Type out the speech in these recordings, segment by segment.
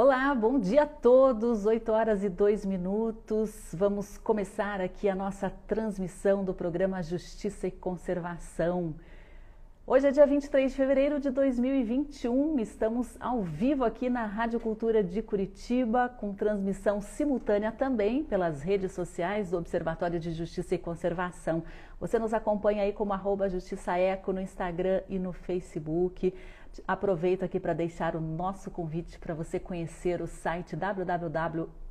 Olá, bom dia a todos. 8 horas e 2 minutos. Vamos começar aqui a nossa transmissão do programa Justiça e Conservação. Hoje é dia 23 de fevereiro de 2021. Estamos ao vivo aqui na Rádio Cultura de Curitiba, com transmissão simultânea também pelas redes sociais do Observatório de Justiça e Conservação. Você nos acompanha aí como arroba Justiça Eco no Instagram e no Facebook. Aproveito aqui para deixar o nosso convite para você conhecer o site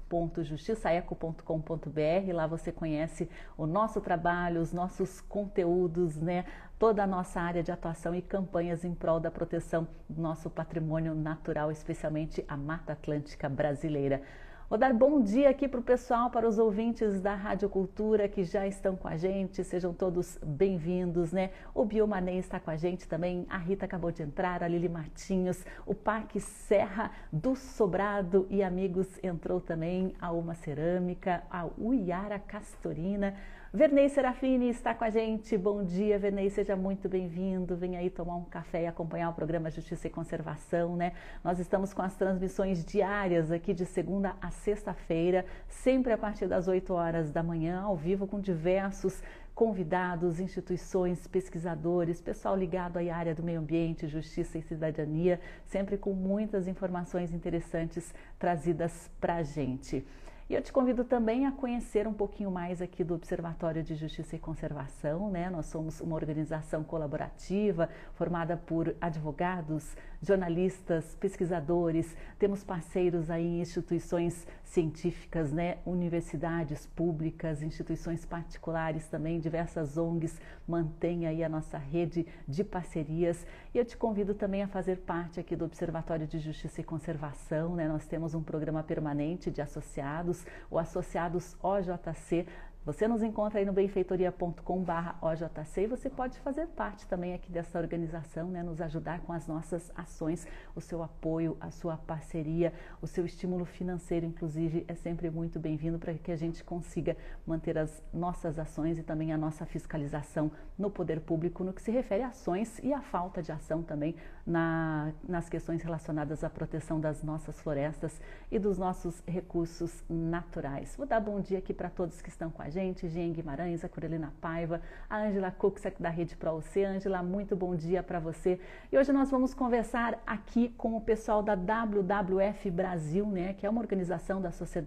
www.justiçaeco.com.br. Lá você conhece o nosso trabalho, os nossos conteúdos, né? Toda a nossa área de atuação e campanhas em prol da proteção do nosso patrimônio natural, especialmente a Mata Atlântica brasileira. Vou dar bom dia aqui para o pessoal, para os ouvintes da Rádio Cultura que já estão com a gente. Sejam todos bem-vindos, né? O Biomanei está com a gente também. A Rita acabou de entrar, a Lili Martinhos, o Parque Serra do Sobrado e amigos entrou também a Uma Cerâmica, a Uiara Castorina. Vernei Serafini está com a gente. Bom dia, Vernei, seja muito bem-vindo. Vem aí tomar um café e acompanhar o programa Justiça e Conservação, né? Nós estamos com as transmissões diárias aqui de segunda a sexta-feira, sempre a partir das 8 horas da manhã, ao vivo com diversos convidados, instituições, pesquisadores, pessoal ligado à área do meio ambiente, justiça e cidadania, sempre com muitas informações interessantes trazidas para a gente. E eu te convido também a conhecer um pouquinho mais aqui do Observatório de Justiça e Conservação, né? Nós somos uma organização colaborativa formada por advogados, jornalistas, pesquisadores, temos parceiros aí em instituições científicas, né? Universidades públicas, instituições particulares também, diversas ONGs mantêm aí a nossa rede de parcerias. E eu te convido também a fazer parte aqui do Observatório de Justiça e Conservação, né? Nós temos um programa permanente de associados associados ou associados OJC você nos encontra aí no benfeitoria.com/ojc e você pode fazer parte também aqui dessa organização, né, nos ajudar com as nossas ações, o seu apoio, a sua parceria, o seu estímulo financeiro, inclusive, é sempre muito bem-vindo para que a gente consiga manter as nossas ações e também a nossa fiscalização no poder público no que se refere a ações e a falta de ação também na, nas questões relacionadas à proteção das nossas florestas e dos nossos recursos naturais. Vou dar bom dia aqui para todos que estão com a gente gente, Jean Guimarães, a Corelina Paiva, a Ângela Cuxac da Rede Pro C. Ângela, muito bom dia para você. E hoje nós vamos conversar aqui com o pessoal da WWF Brasil, né, que é uma organização da sociedade